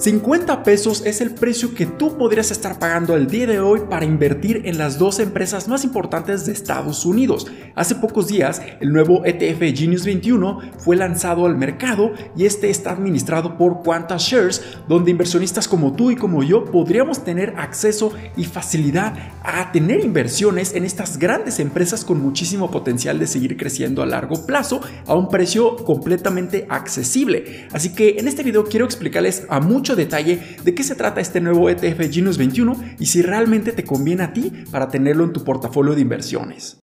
50 pesos es el precio que tú podrías estar pagando el día de hoy para invertir en las dos empresas más importantes de Estados Unidos. Hace pocos días, el nuevo ETF Genius 21 fue lanzado al mercado y este está administrado por Quanta Shares, donde inversionistas como tú y como yo podríamos tener acceso y facilidad a tener inversiones en estas grandes empresas con muchísimo potencial de seguir creciendo a largo plazo a un precio completamente accesible. Así que en este video quiero explicarles a muchos detalle de qué se trata este nuevo ETF Genius 21 y si realmente te conviene a ti para tenerlo en tu portafolio de inversiones.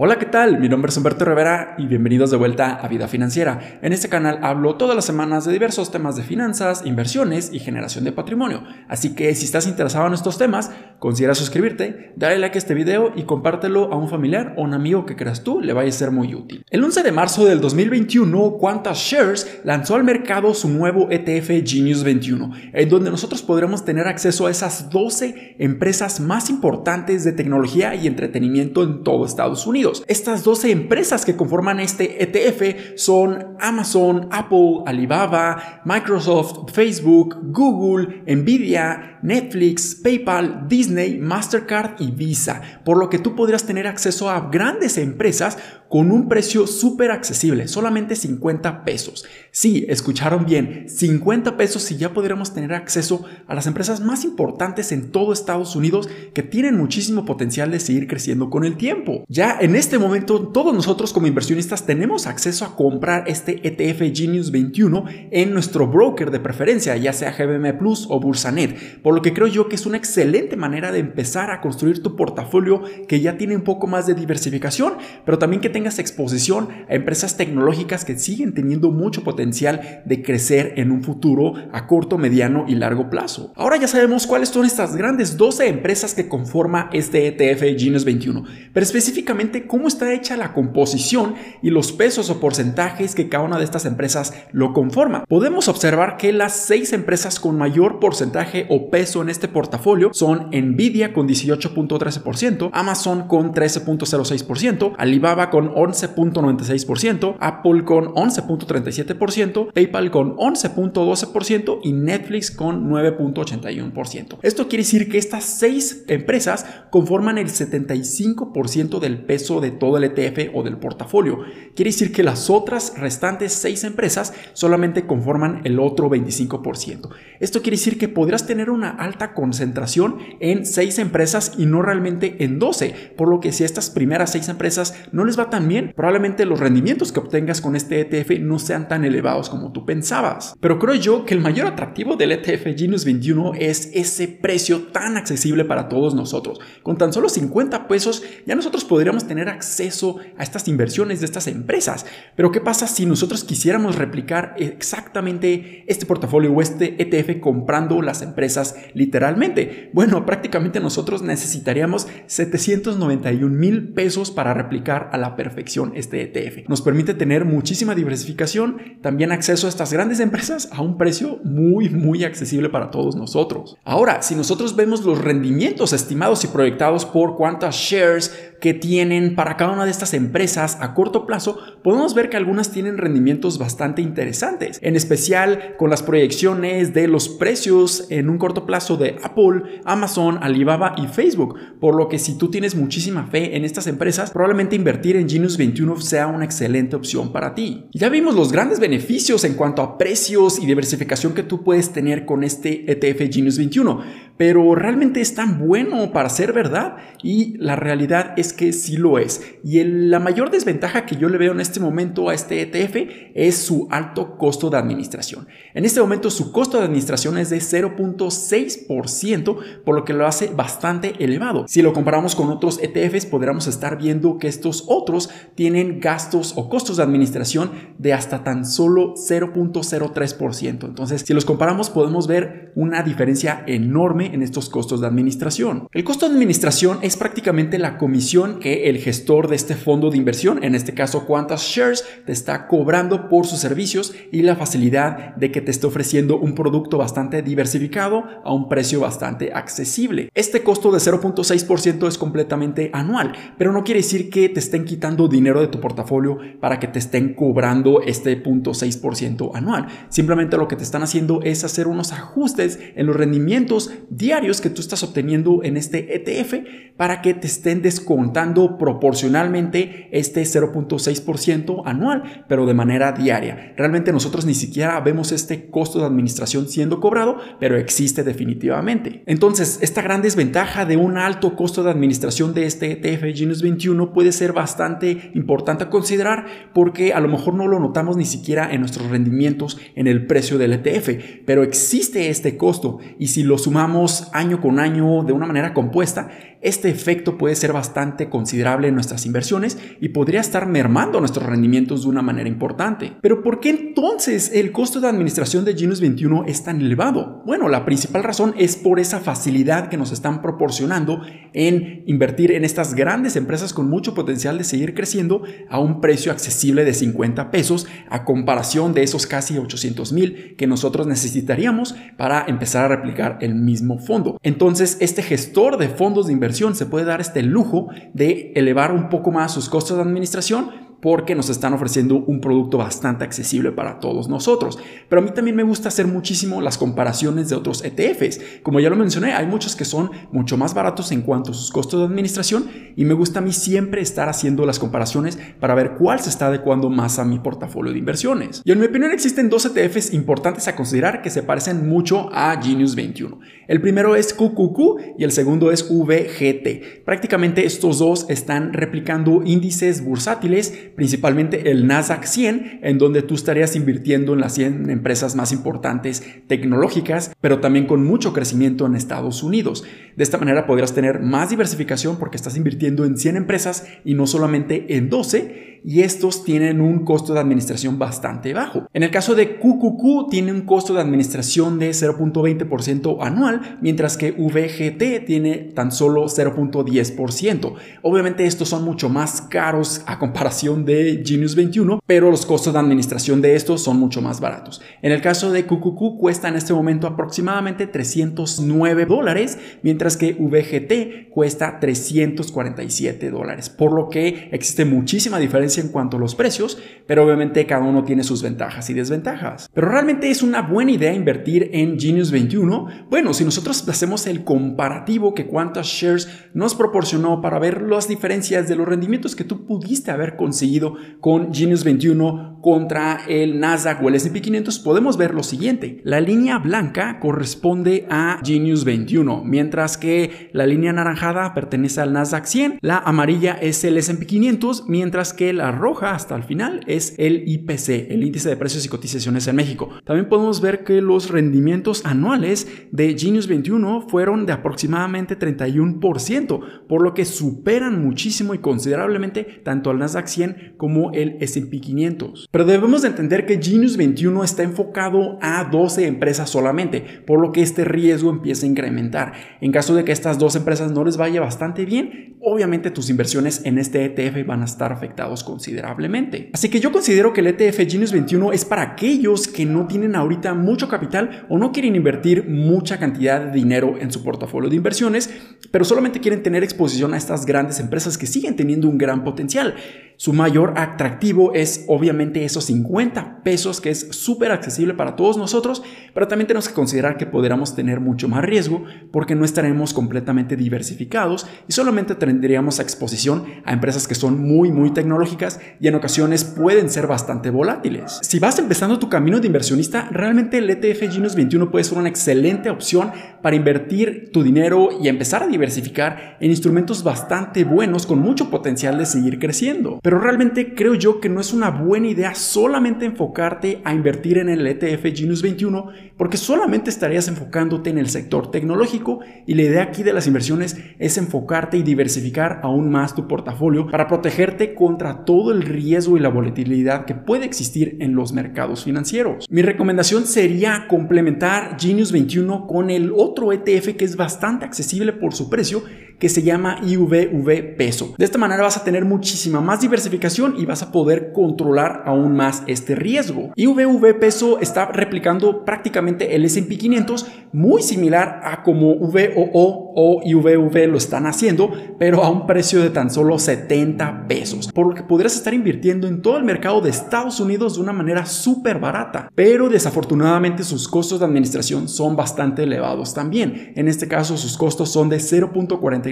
Hola, ¿qué tal? Mi nombre es Humberto Rivera y bienvenidos de vuelta a Vida Financiera. En este canal hablo todas las semanas de diversos temas de finanzas, inversiones y generación de patrimonio. Así que si estás interesado en estos temas, considera suscribirte, dale like a este video y compártelo a un familiar o un amigo que creas tú le vaya a ser muy útil. El 11 de marzo del 2021, Quantas Shares lanzó al mercado su nuevo ETF Genius 21, en donde nosotros podremos tener acceso a esas 12 empresas más importantes de tecnología y entretenimiento en todo Estados Unidos. Estas 12 empresas que conforman este ETF son Amazon, Apple, Alibaba, Microsoft, Facebook, Google, Nvidia, Netflix, PayPal, Disney, Mastercard y Visa, por lo que tú podrías tener acceso a grandes empresas con un precio súper accesible, solamente 50 pesos. Sí, escucharon bien, 50 pesos y ya podríamos tener acceso a las empresas más importantes en todo Estados Unidos que tienen muchísimo potencial de seguir creciendo con el tiempo. Ya en este momento todos nosotros como inversionistas tenemos acceso a comprar este ETF Genius 21 en nuestro broker de preferencia, ya sea GBM Plus o Bursanet, por lo que creo yo que es una excelente manera de empezar a construir tu portafolio que ya tiene un poco más de diversificación, pero también que tengas exposición a empresas tecnológicas que siguen teniendo mucho potencial de crecer en un futuro a corto, mediano y largo plazo. Ahora ya sabemos cuáles son estas grandes 12 empresas que conforma este ETF Genius 21, pero específicamente cómo está hecha la composición y los pesos o porcentajes que cada una de estas empresas lo conforma. Podemos observar que las seis empresas con mayor porcentaje o peso en este portafolio son Nvidia con 18.13%, Amazon con 13.06%, Alibaba con 11.96%, Apple con 11.37%, PayPal con 11.12% y Netflix con 9.81%. Esto quiere decir que estas seis empresas conforman el 75% del peso de todo el ETF o del portafolio. Quiere decir que las otras restantes seis empresas solamente conforman el otro 25%. Esto quiere decir que podrás tener una alta concentración en seis empresas y no realmente en 12, por lo que si a estas primeras seis empresas no les va tan bien, probablemente los rendimientos que obtengas con este ETF no sean tan elevados como tú pensabas. Pero creo yo que el mayor atractivo del ETF Genius 21 es ese precio tan accesible para todos nosotros. Con tan solo 50 pesos ya nosotros podríamos tener acceso a estas inversiones de estas empresas. Pero ¿qué pasa si nosotros quisiéramos replicar exactamente este portafolio o este ETF comprando las empresas literalmente? Bueno, prácticamente nosotros necesitaríamos 791 mil pesos para replicar a la perfección este ETF. Nos permite tener muchísima diversificación, también acceso a estas grandes empresas a un precio muy, muy accesible para todos nosotros. Ahora, si nosotros vemos los rendimientos estimados y proyectados por cuántas shares que tienen para cada una de estas empresas a corto plazo, podemos ver que algunas tienen rendimientos bastante interesantes, en especial con las proyecciones de los precios en un corto plazo de Apple, Amazon, Alibaba y Facebook, por lo que si tú tienes muchísima fe en estas empresas, probablemente invertir en Genius 21 sea una excelente opción para ti. Ya vimos los grandes beneficios en cuanto a precios y diversificación que tú puedes tener con este ETF Genius 21, pero realmente es tan bueno para ser verdad y la realidad es que sí lo es. Y la mayor desventaja que yo le veo en este momento a este ETF es su alto costo de administración. En este momento su costo de administración es de 0.6%, por lo que lo hace bastante elevado. Si lo comparamos con otros ETFs, podríamos estar viendo que estos otros tienen gastos o costos de administración de hasta tan solo 0.03%. Entonces, si los comparamos, podemos ver una diferencia enorme en estos costos de administración. El costo de administración es prácticamente la comisión que el gestor de este fondo de inversión, en este caso Quantas Shares, te está cobrando por sus servicios y la facilidad de que te esté ofreciendo un producto bastante diversificado a un precio bastante accesible. Este costo de 0.6% es completamente anual, pero no quiere decir que te estén quitando dinero de tu portafolio para que te estén cobrando este 0.6% anual. Simplemente lo que te están haciendo es hacer unos ajustes en los rendimientos diarios que tú estás obteniendo en este ETF para que te estén descontando proporcionalmente este 0.6% anual, pero de manera diaria. Realmente nosotros ni siquiera vemos este costo de administración siendo cobrado, pero existe definitivamente. Entonces, esta gran desventaja de un alto costo de administración de este ETF Genius 21 puede ser bastante importante a considerar porque a lo mejor no lo notamos ni siquiera en nuestros rendimientos en el precio del ETF, pero existe este costo y si lo sumamos año con año de una manera compuesta, este efecto puede ser bastante considerable en nuestras inversiones y podría estar mermando nuestros rendimientos de una manera importante. Pero ¿por qué entonces el costo de administración de Genius 21 es tan elevado? Bueno, la principal razón es por esa facilidad que nos están proporcionando en invertir en estas grandes empresas con mucho potencial de seguir creciendo a un precio accesible de 50 pesos a comparación de esos casi 800 mil que nosotros necesitaríamos para empezar a replicar el mismo fondo. Entonces, este gestor de fondos de inversión se puede dar este lujo de elevar un poco más sus costos de administración porque nos están ofreciendo un producto bastante accesible para todos nosotros. Pero a mí también me gusta hacer muchísimo las comparaciones de otros ETFs. Como ya lo mencioné, hay muchos que son mucho más baratos en cuanto a sus costos de administración y me gusta a mí siempre estar haciendo las comparaciones para ver cuál se está adecuando más a mi portafolio de inversiones. Y en mi opinión existen dos ETFs importantes a considerar que se parecen mucho a Genius 21. El primero es QQQ y el segundo es VGT. Prácticamente estos dos están replicando índices bursátiles principalmente el Nasdaq 100, en donde tú estarías invirtiendo en las 100 empresas más importantes tecnológicas, pero también con mucho crecimiento en Estados Unidos. De esta manera podrías tener más diversificación porque estás invirtiendo en 100 empresas y no solamente en 12 y estos tienen un costo de administración bastante bajo. En el caso de QQQ tiene un costo de administración de 0.20% anual, mientras que VGT tiene tan solo 0.10%. Obviamente estos son mucho más caros a comparación de Genius 21, pero los costos de administración de estos son mucho más baratos. En el caso de QQQ cuesta en este momento aproximadamente 309 dólares, mientras que VGT cuesta 347 dólares, por lo que existe muchísima diferencia en cuanto a los precios, pero obviamente cada uno tiene sus ventajas y desventajas. Pero realmente es una buena idea invertir en Genius 21. Bueno, si nosotros hacemos el comparativo que cuántas shares nos proporcionó para ver las diferencias de los rendimientos que tú pudiste haber conseguido con Genius 21 contra el Nasdaq o el S&P 500, podemos ver lo siguiente. La línea blanca corresponde a Genius 21, mientras que la línea anaranjada pertenece al Nasdaq 100, la amarilla es el S&P 500, mientras que la roja hasta el final es el IPC, el índice de precios y cotizaciones en México. También podemos ver que los rendimientos anuales de Genius 21 fueron de aproximadamente 31%, por lo que superan muchísimo y considerablemente tanto al Nasdaq 100 como el S&P 500. Pero debemos de entender que Genius 21 está enfocado a 12 empresas solamente, por lo que este riesgo empieza a incrementar. En caso de que estas dos empresas no les vaya bastante bien, obviamente tus inversiones en este ETF van a estar afectados considerablemente. Así que yo considero que el ETF Genius 21 es para aquellos que no tienen ahorita mucho capital o no quieren invertir mucha cantidad de dinero en su portafolio de inversiones, pero solamente quieren tener exposición a estas grandes empresas que siguen teniendo un gran potencial. Su mayor atractivo es obviamente esos 50 pesos que es súper accesible para todos nosotros, pero también tenemos que considerar que podríamos tener mucho más riesgo porque no estaremos completamente diversificados y solamente tendríamos exposición a empresas que son muy muy tecnológicas y en ocasiones pueden ser bastante volátiles. Si vas empezando tu camino de inversionista, realmente el ETF Genius 21 puede ser una excelente opción para invertir tu dinero y empezar a diversificar en instrumentos bastante buenos con mucho potencial de seguir creciendo. Pero realmente creo yo que no es una buena idea solamente enfocarte a invertir en el ETF Genius 21 porque solamente estarías enfocándote en el sector tecnológico y la idea aquí de las inversiones es enfocarte y diversificar aún más tu portafolio para protegerte contra todo el riesgo y la volatilidad que puede existir en los mercados financieros. Mi recomendación sería complementar Genius 21 con el otro ETF que es bastante accesible por su precio que se llama IVV peso. De esta manera vas a tener muchísima más diversificación y vas a poder controlar aún más este riesgo. IVV peso está replicando prácticamente el S&P 500 muy similar a como VOO o IVV lo están haciendo, pero a un precio de tan solo 70 pesos, por lo que podrías estar invirtiendo en todo el mercado de Estados Unidos de una manera súper barata, pero desafortunadamente sus costos de administración son bastante elevados también. En este caso sus costos son de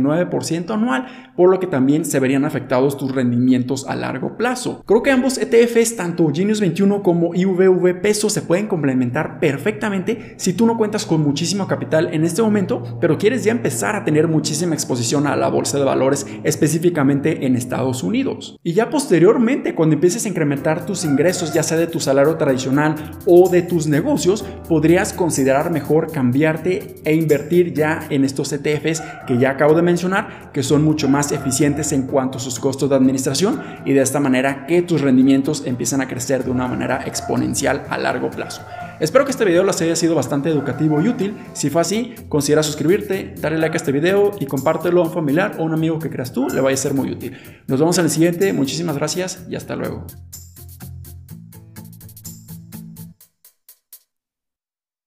0.49% anual, por lo que también se verían afectados tus rendimientos a largo plazo. Creo que ambos ETFs, tanto Genius 21 como IVV peso, se pueden complementar perfectamente si tú no cuentas con muchísimo capital en este momento, pero quieres ya empezar a tener muchísima exposición a la bolsa de valores, específicamente en Estados Unidos. Y ya posteriormente, cuando empieces a incrementar tus ingresos, ya sea de tu salario tradicional o de tus negocios, podrías considerar mejor cambiarte e invertir ya en estos ETFs que ya acabo de mencionar, que son mucho más eficientes en cuanto a sus costos de administración y de esta manera que tus rendimientos empiezan a crecer de una manera exponencial a largo plazo. Espero que este video les haya sido bastante educativo y útil. Si fue así, considera suscribirte, darle like a este video y compártelo a un familiar o un amigo que creas tú, le vaya a ser muy útil. Nos vemos en el siguiente, muchísimas gracias y hasta luego.